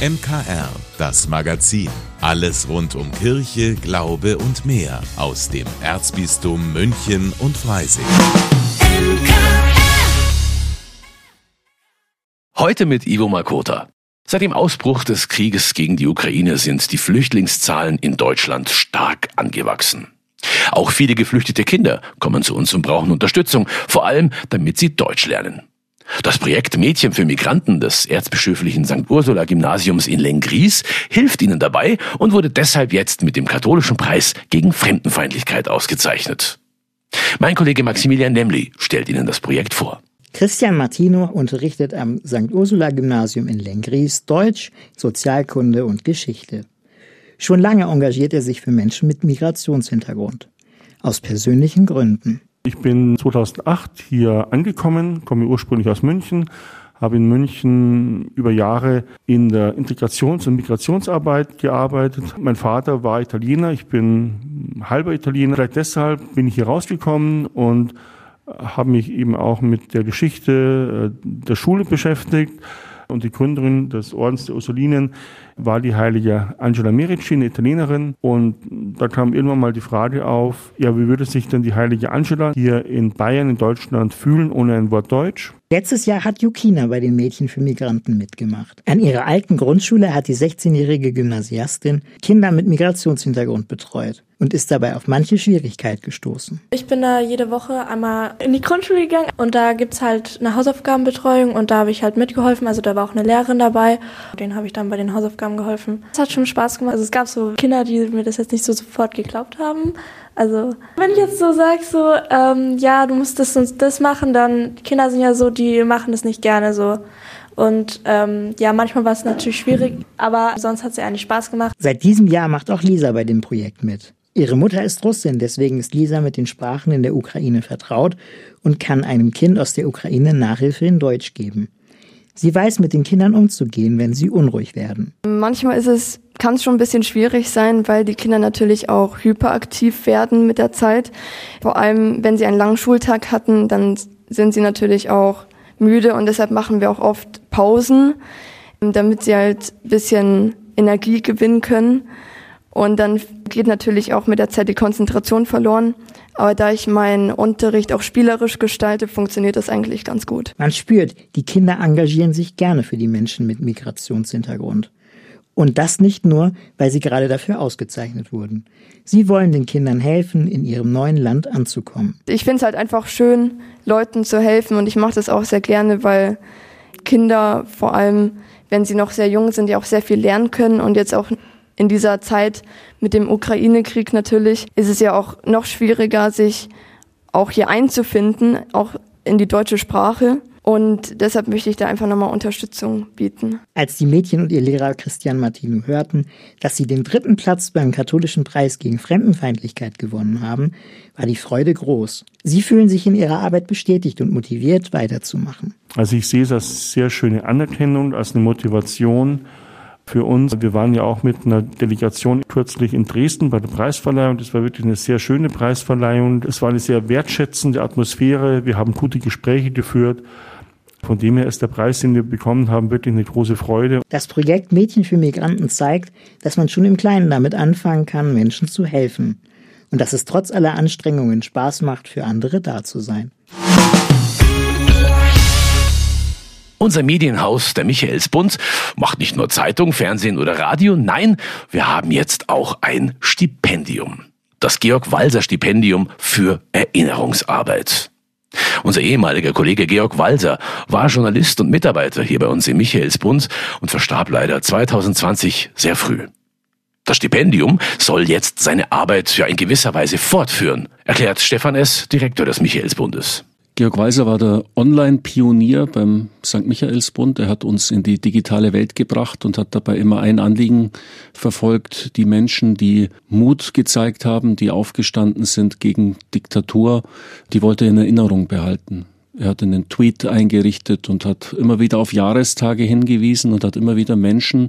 MKR, das Magazin. Alles rund um Kirche, Glaube und mehr aus dem Erzbistum München und Freising. Heute mit Ivo Makota. Seit dem Ausbruch des Krieges gegen die Ukraine sind die Flüchtlingszahlen in Deutschland stark angewachsen. Auch viele geflüchtete Kinder kommen zu uns und brauchen Unterstützung, vor allem damit sie Deutsch lernen. Das Projekt Mädchen für Migranten des erzbischöflichen St. Ursula Gymnasiums in Lengries hilft ihnen dabei und wurde deshalb jetzt mit dem katholischen Preis gegen Fremdenfeindlichkeit ausgezeichnet. Mein Kollege Maximilian Nemli stellt Ihnen das Projekt vor. Christian Martino unterrichtet am St. Ursula Gymnasium in Lengries Deutsch, Sozialkunde und Geschichte. Schon lange engagiert er sich für Menschen mit Migrationshintergrund. Aus persönlichen Gründen. Ich bin 2008 hier angekommen, komme ursprünglich aus München, habe in München über Jahre in der Integrations- und Migrationsarbeit gearbeitet. Mein Vater war Italiener, ich bin halber Italiener. Vielleicht deshalb bin ich hier rausgekommen und habe mich eben auch mit der Geschichte äh, der Schule beschäftigt. Und die Gründerin des Ordens der Ursulinen war die heilige Angela Merici, eine Italienerin. Und da kam irgendwann mal die Frage auf, ja, wie würde sich denn die heilige Angela hier in Bayern, in Deutschland fühlen, ohne ein Wort Deutsch? Letztes Jahr hat Jukina bei den Mädchen für Migranten mitgemacht. An ihrer alten Grundschule hat die 16-jährige Gymnasiastin Kinder mit Migrationshintergrund betreut und ist dabei auf manche Schwierigkeit gestoßen. Ich bin da jede Woche einmal in die Grundschule gegangen und da gibt's halt eine Hausaufgabenbetreuung und da habe ich halt mitgeholfen. Also da war auch eine Lehrerin dabei. Den habe ich dann bei den Hausaufgaben geholfen. Es hat schon Spaß gemacht. Also es gab so Kinder, die mir das jetzt nicht so sofort geglaubt haben. Also, wenn ich jetzt so sage, so, ähm, ja, du musst das und das machen, dann, Kinder sind ja so, die machen das nicht gerne so. Und ähm, ja, manchmal war es natürlich schwierig, aber sonst hat es ja eigentlich Spaß gemacht. Seit diesem Jahr macht auch Lisa bei dem Projekt mit. Ihre Mutter ist Russin, deswegen ist Lisa mit den Sprachen in der Ukraine vertraut und kann einem Kind aus der Ukraine Nachhilfe in Deutsch geben. Sie weiß, mit den Kindern umzugehen, wenn sie unruhig werden. Manchmal ist es, kann es schon ein bisschen schwierig sein, weil die Kinder natürlich auch hyperaktiv werden mit der Zeit. Vor allem, wenn sie einen langen Schultag hatten, dann sind sie natürlich auch müde und deshalb machen wir auch oft Pausen, damit sie halt ein bisschen Energie gewinnen können. Und dann geht natürlich auch mit der Zeit die Konzentration verloren. Aber da ich meinen Unterricht auch spielerisch gestalte, funktioniert das eigentlich ganz gut. Man spürt, die Kinder engagieren sich gerne für die Menschen mit Migrationshintergrund. Und das nicht nur, weil sie gerade dafür ausgezeichnet wurden. Sie wollen den Kindern helfen, in ihrem neuen Land anzukommen. Ich finde es halt einfach schön, Leuten zu helfen und ich mache das auch sehr gerne, weil Kinder vor allem, wenn sie noch sehr jung sind, ja auch sehr viel lernen können und jetzt auch in dieser Zeit mit dem Ukraine-Krieg natürlich ist es ja auch noch schwieriger, sich auch hier einzufinden, auch in die deutsche Sprache. Und deshalb möchte ich da einfach nochmal Unterstützung bieten. Als die Mädchen und ihr Lehrer Christian Martino hörten, dass sie den dritten Platz beim katholischen Preis gegen Fremdenfeindlichkeit gewonnen haben, war die Freude groß. Sie fühlen sich in ihrer Arbeit bestätigt und motiviert, weiterzumachen. Also ich sehe es als sehr schöne Anerkennung, als eine Motivation, für uns. Wir waren ja auch mit einer Delegation kürzlich in Dresden bei der Preisverleihung. Das war wirklich eine sehr schöne Preisverleihung. Es war eine sehr wertschätzende Atmosphäre. Wir haben gute Gespräche geführt. Von dem her ist der Preis, den wir bekommen haben, wirklich eine große Freude. Das Projekt Mädchen für Migranten zeigt, dass man schon im Kleinen damit anfangen kann, Menschen zu helfen. Und dass es trotz aller Anstrengungen Spaß macht, für andere da zu sein. Unser Medienhaus, der Michaelsbund, macht nicht nur Zeitung, Fernsehen oder Radio, nein, wir haben jetzt auch ein Stipendium. Das Georg Walser Stipendium für Erinnerungsarbeit. Unser ehemaliger Kollege Georg Walser war Journalist und Mitarbeiter hier bei uns im Michaelsbund und verstarb leider 2020 sehr früh. Das Stipendium soll jetzt seine Arbeit ja in gewisser Weise fortführen, erklärt Stefan S., Direktor des Michaelsbundes. Georg Weiser war der Online-Pionier beim St. Michaelsbund. Er hat uns in die digitale Welt gebracht und hat dabei immer ein Anliegen verfolgt. Die Menschen, die Mut gezeigt haben, die aufgestanden sind gegen Diktatur, die wollte er in Erinnerung behalten. Er hat einen Tweet eingerichtet und hat immer wieder auf Jahrestage hingewiesen und hat immer wieder Menschen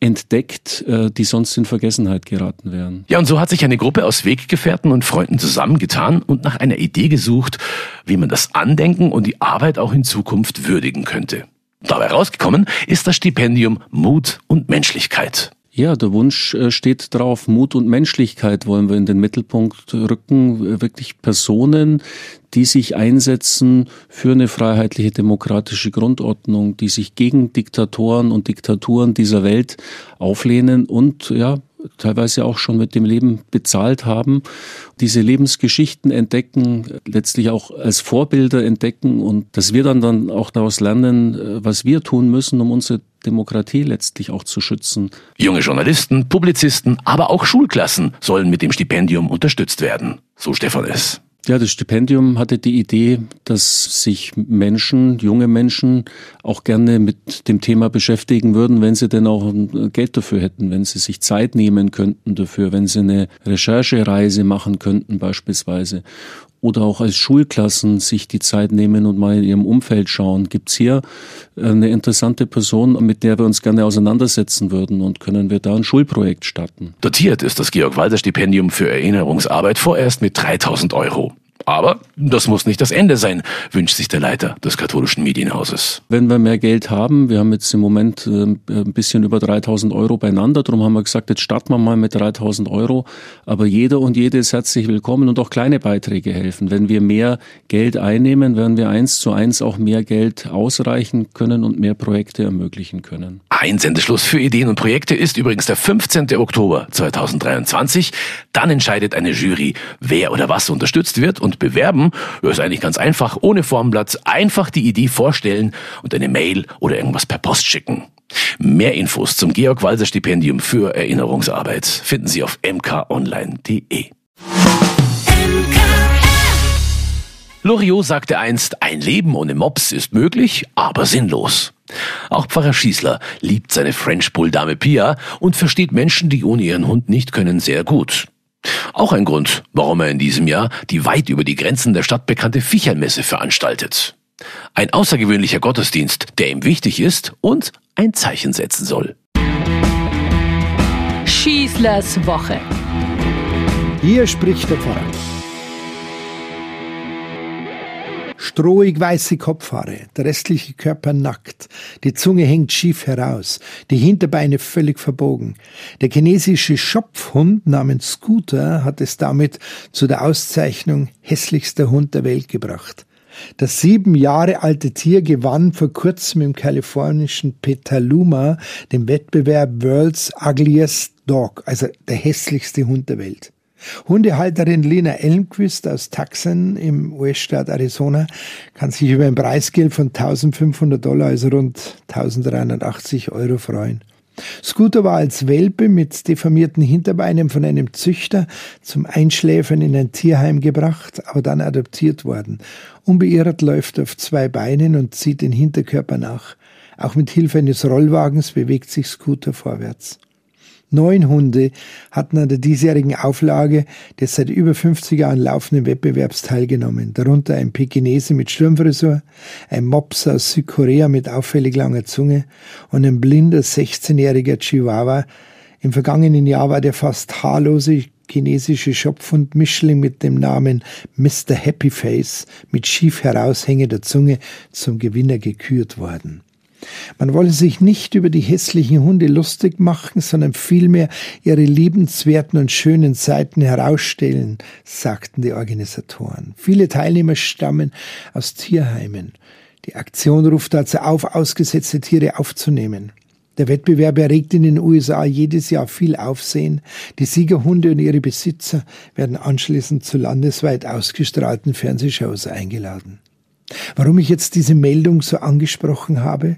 entdeckt, äh, die sonst in Vergessenheit geraten wären. Ja, und so hat sich eine Gruppe aus Weggefährten und Freunden zusammengetan und nach einer Idee gesucht, wie man das Andenken und die Arbeit auch in Zukunft würdigen könnte. Dabei rausgekommen ist das Stipendium Mut und Menschlichkeit. Ja, der Wunsch äh, steht drauf, Mut und Menschlichkeit wollen wir in den Mittelpunkt rücken. Wirklich Personen, die sich einsetzen für eine freiheitliche demokratische Grundordnung, die sich gegen Diktatoren und Diktaturen dieser Welt auflehnen und ja, teilweise auch schon mit dem Leben bezahlt haben, diese Lebensgeschichten entdecken, letztlich auch als Vorbilder entdecken und dass wir dann, dann auch daraus lernen, äh, was wir tun müssen, um unsere Demokratie letztlich auch zu schützen. Junge Journalisten, Publizisten, aber auch Schulklassen sollen mit dem Stipendium unterstützt werden. So Stefan es. Ja, das Stipendium hatte die Idee, dass sich Menschen, junge Menschen, auch gerne mit dem Thema beschäftigen würden, wenn sie denn auch Geld dafür hätten, wenn sie sich Zeit nehmen könnten dafür, wenn sie eine Recherchereise machen könnten beispielsweise oder auch als Schulklassen sich die Zeit nehmen und mal in ihrem Umfeld schauen. Gibt's hier eine interessante Person, mit der wir uns gerne auseinandersetzen würden und können wir da ein Schulprojekt starten? Dotiert ist das Georg-Walser-Stipendium für Erinnerungsarbeit vorerst mit 3000 Euro. Aber das muss nicht das Ende sein, wünscht sich der Leiter des katholischen Medienhauses. Wenn wir mehr Geld haben, wir haben jetzt im Moment äh, ein bisschen über 3000 Euro beieinander, darum haben wir gesagt, jetzt starten wir mal mit 3000 Euro. Aber jeder und jede ist herzlich willkommen und auch kleine Beiträge helfen. Wenn wir mehr Geld einnehmen, werden wir eins zu eins auch mehr Geld ausreichen können und mehr Projekte ermöglichen können. Einsendeschluss für Ideen und Projekte ist übrigens der 15. Oktober 2023. Dann entscheidet eine Jury, wer oder was unterstützt wird und bewerben, ja, ist eigentlich ganz einfach. Ohne Formblatt einfach die Idee vorstellen und eine Mail oder irgendwas per Post schicken. Mehr Infos zum Georg Walser Stipendium für Erinnerungsarbeit finden Sie auf mkonline.de. Loriot sagte einst, ein Leben ohne Mops ist möglich, aber sinnlos. Auch Pfarrer Schießler liebt seine French Bull Dame Pia und versteht Menschen, die ohne ihren Hund nicht können, sehr gut. Auch ein Grund, warum er in diesem Jahr die weit über die Grenzen der Stadt bekannte Vichermesse veranstaltet. Ein außergewöhnlicher Gottesdienst, der ihm wichtig ist und ein Zeichen setzen soll. Schießlers Woche. Hier spricht der Pfarrer. Strohig weiße Kopfhaare, der restliche Körper nackt, die Zunge hängt schief heraus, die Hinterbeine völlig verbogen. Der chinesische Schopfhund namens Scooter hat es damit zu der Auszeichnung hässlichster Hund der Welt gebracht. Das sieben Jahre alte Tier gewann vor kurzem im kalifornischen Petaluma den Wettbewerb World's Ugliest Dog, also der hässlichste Hund der Welt. Hundehalterin Lena Elmquist aus Tucson im US-Staat Arizona kann sich über ein Preisgeld von 1500 Dollar, also rund 1380 Euro freuen. Scooter war als Welpe mit deformierten Hinterbeinen von einem Züchter zum Einschläfern in ein Tierheim gebracht, aber dann adoptiert worden. Unbeirrt läuft er auf zwei Beinen und zieht den Hinterkörper nach. Auch mit Hilfe eines Rollwagens bewegt sich Scooter vorwärts. Neun Hunde hatten an der diesjährigen Auflage des seit über 50 Jahren laufenden Wettbewerbs teilgenommen, darunter ein Pekinese mit Sturmfrisur, ein Mops aus Südkorea mit auffällig langer Zunge und ein blinder 16-jähriger Chihuahua. Im vergangenen Jahr war der fast haarlose chinesische Schopfhund Mischling mit dem Namen Mr. Happy Face mit schief heraushängender Zunge zum Gewinner gekürt worden. Man wolle sich nicht über die hässlichen Hunde lustig machen, sondern vielmehr ihre liebenswerten und schönen Seiten herausstellen, sagten die Organisatoren. Viele Teilnehmer stammen aus Tierheimen. Die Aktion ruft dazu auf, ausgesetzte Tiere aufzunehmen. Der Wettbewerb erregt in den USA jedes Jahr viel Aufsehen. Die Siegerhunde und ihre Besitzer werden anschließend zu landesweit ausgestrahlten Fernsehshows eingeladen. Warum ich jetzt diese Meldung so angesprochen habe?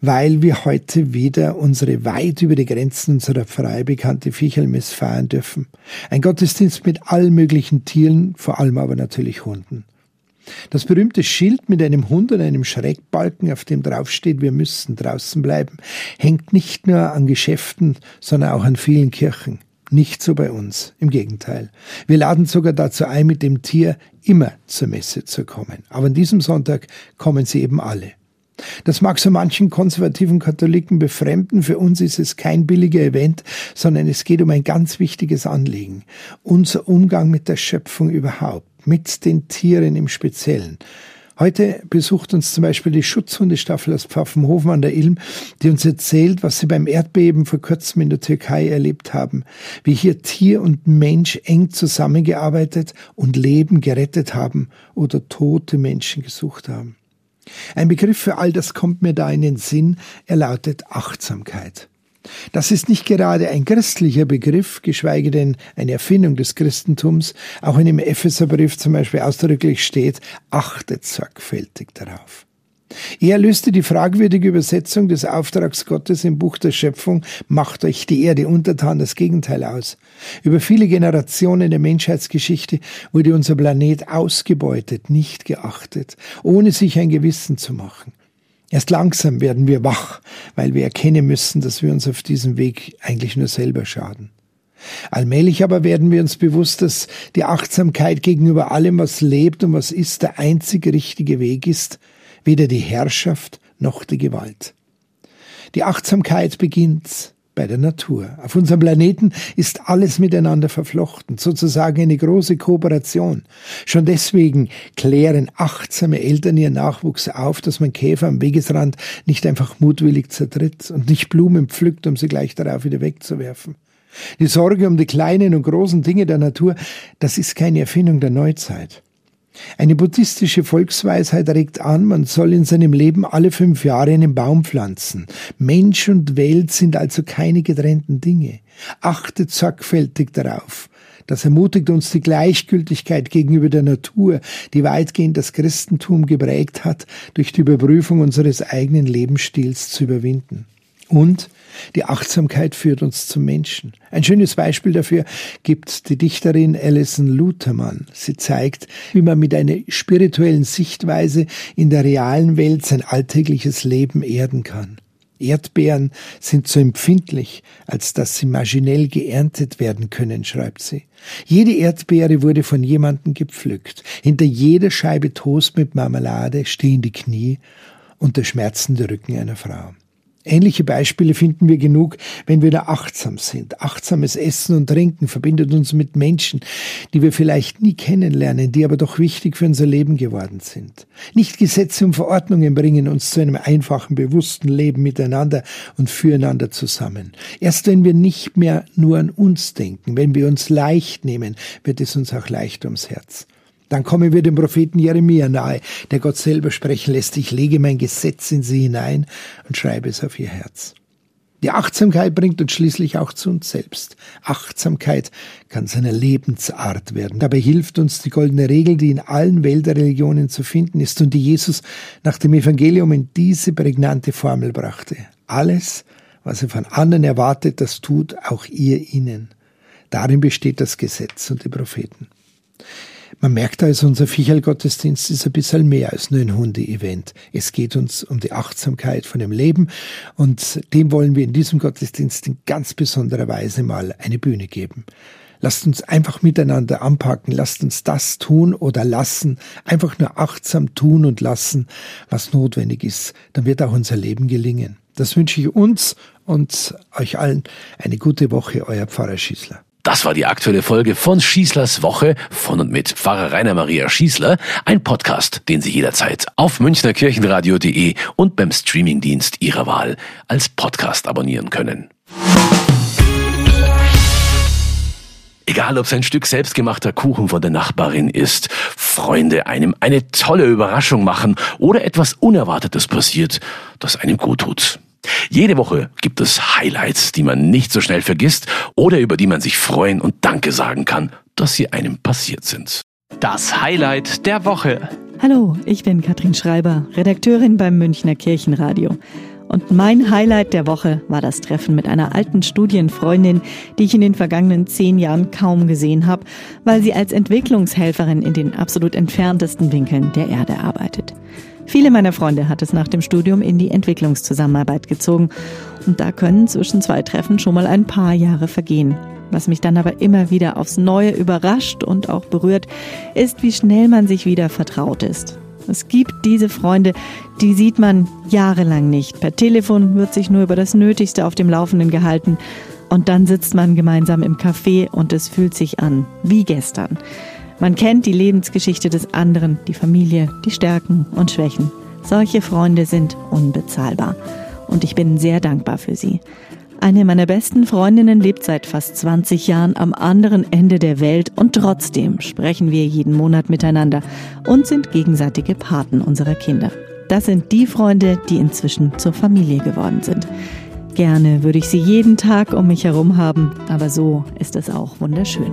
Weil wir heute wieder unsere weit über die Grenzen unserer Pfarrei bekannte Fichelmess feiern dürfen. Ein Gottesdienst mit allen möglichen Tieren, vor allem aber natürlich Hunden. Das berühmte Schild mit einem Hund und einem Schrägbalken, auf dem draufsteht, wir müssen draußen bleiben, hängt nicht nur an Geschäften, sondern auch an vielen Kirchen. Nicht so bei uns, im Gegenteil. Wir laden sogar dazu ein, mit dem Tier immer zur Messe zu kommen. Aber an diesem Sonntag kommen sie eben alle. Das mag so manchen konservativen Katholiken befremden. Für uns ist es kein billiger Event, sondern es geht um ein ganz wichtiges Anliegen. Unser Umgang mit der Schöpfung überhaupt, mit den Tieren im Speziellen. Heute besucht uns zum Beispiel die Schutzhundestaffel aus Pfaffenhofen an der Ilm, die uns erzählt, was sie beim Erdbeben vor kurzem in der Türkei erlebt haben, wie hier Tier und Mensch eng zusammengearbeitet und Leben gerettet haben oder tote Menschen gesucht haben. Ein Begriff für all das kommt mir da in den Sinn, er lautet Achtsamkeit. Das ist nicht gerade ein christlicher Begriff, geschweige denn eine Erfindung des Christentums. Auch in dem Epheserbrief zum Beispiel ausdrücklich steht, achtet sorgfältig darauf. Er löste die fragwürdige Übersetzung des Auftrags Gottes im Buch der Schöpfung, macht euch die Erde untertan, das Gegenteil aus. Über viele Generationen der Menschheitsgeschichte wurde unser Planet ausgebeutet, nicht geachtet, ohne sich ein Gewissen zu machen. Erst langsam werden wir wach, weil wir erkennen müssen, dass wir uns auf diesem Weg eigentlich nur selber schaden. Allmählich aber werden wir uns bewusst, dass die Achtsamkeit gegenüber allem, was lebt und was ist, der einzig richtige Weg ist, weder die Herrschaft noch die Gewalt. Die Achtsamkeit beginnt bei der Natur. Auf unserem Planeten ist alles miteinander verflochten, sozusagen eine große Kooperation. Schon deswegen klären achtsame Eltern ihren Nachwuchs auf, dass man Käfer am Wegesrand nicht einfach mutwillig zertritt und nicht Blumen pflückt, um sie gleich darauf wieder wegzuwerfen. Die Sorge um die kleinen und großen Dinge der Natur, das ist keine Erfindung der Neuzeit. Eine buddhistische Volksweisheit regt an, man soll in seinem Leben alle fünf Jahre einen Baum pflanzen. Mensch und Welt sind also keine getrennten Dinge. Achtet sorgfältig darauf. Das ermutigt uns die Gleichgültigkeit gegenüber der Natur, die weitgehend das Christentum geprägt hat, durch die Überprüfung unseres eigenen Lebensstils zu überwinden. Und die Achtsamkeit führt uns zum Menschen. Ein schönes Beispiel dafür gibt die Dichterin Alison Luthermann. Sie zeigt, wie man mit einer spirituellen Sichtweise in der realen Welt sein alltägliches Leben erden kann. Erdbeeren sind so empfindlich, als dass sie maschinell geerntet werden können, schreibt sie. Jede Erdbeere wurde von jemandem gepflückt. Hinter jeder Scheibe Toast mit Marmelade stehen die Knie und der schmerzende Rücken einer Frau. Ähnliche Beispiele finden wir genug, wenn wir da achtsam sind. Achtsames Essen und Trinken verbindet uns mit Menschen, die wir vielleicht nie kennenlernen, die aber doch wichtig für unser Leben geworden sind. Nicht Gesetze und Verordnungen bringen uns zu einem einfachen, bewussten Leben miteinander und füreinander zusammen. Erst wenn wir nicht mehr nur an uns denken, wenn wir uns leicht nehmen, wird es uns auch leicht ums Herz. Dann kommen wir dem Propheten Jeremia nahe, der Gott selber sprechen lässt, ich lege mein Gesetz in sie hinein und schreibe es auf ihr Herz. Die Achtsamkeit bringt uns schließlich auch zu uns selbst. Achtsamkeit kann zu Lebensart werden. Dabei hilft uns die goldene Regel, die in allen Weltreligionen zu finden ist und die Jesus nach dem Evangelium in diese prägnante Formel brachte. Alles, was er von anderen erwartet, das tut auch ihr ihnen. Darin besteht das Gesetz und die Propheten. Man merkt also, unser Viecherl-Gottesdienst ist ein bisschen mehr als nur ein Hunde-Event. Es geht uns um die Achtsamkeit von dem Leben und dem wollen wir in diesem Gottesdienst in ganz besonderer Weise mal eine Bühne geben. Lasst uns einfach miteinander anpacken, lasst uns das tun oder lassen, einfach nur achtsam tun und lassen, was notwendig ist. Dann wird auch unser Leben gelingen. Das wünsche ich uns und euch allen eine gute Woche, euer Pfarrer Schießler. Das war die aktuelle Folge von Schießlers Woche von und mit Pfarrer Rainer Maria Schießler, ein Podcast, den Sie jederzeit auf münchnerkirchenradio.de und beim Streamingdienst Ihrer Wahl als Podcast abonnieren können. Egal, ob es ein Stück selbstgemachter Kuchen von der Nachbarin ist, Freunde einem eine tolle Überraschung machen oder etwas Unerwartetes passiert, das einem gut tut. Jede Woche gibt es Highlights, die man nicht so schnell vergisst oder über die man sich freuen und Danke sagen kann, dass sie einem passiert sind. Das Highlight der Woche. Hallo, ich bin Katrin Schreiber, Redakteurin beim Münchner Kirchenradio. Und mein Highlight der Woche war das Treffen mit einer alten Studienfreundin, die ich in den vergangenen zehn Jahren kaum gesehen habe, weil sie als Entwicklungshelferin in den absolut entferntesten Winkeln der Erde arbeitet. Viele meiner Freunde hat es nach dem Studium in die Entwicklungszusammenarbeit gezogen. Und da können zwischen zwei Treffen schon mal ein paar Jahre vergehen. Was mich dann aber immer wieder aufs Neue überrascht und auch berührt, ist, wie schnell man sich wieder vertraut ist. Es gibt diese Freunde, die sieht man jahrelang nicht. Per Telefon wird sich nur über das Nötigste auf dem Laufenden gehalten. Und dann sitzt man gemeinsam im Café und es fühlt sich an wie gestern. Man kennt die Lebensgeschichte des anderen, die Familie, die Stärken und Schwächen. Solche Freunde sind unbezahlbar. Und ich bin sehr dankbar für sie. Eine meiner besten Freundinnen lebt seit fast 20 Jahren am anderen Ende der Welt und trotzdem sprechen wir jeden Monat miteinander und sind gegenseitige Paten unserer Kinder. Das sind die Freunde, die inzwischen zur Familie geworden sind. Gerne würde ich sie jeden Tag um mich herum haben, aber so ist es auch wunderschön.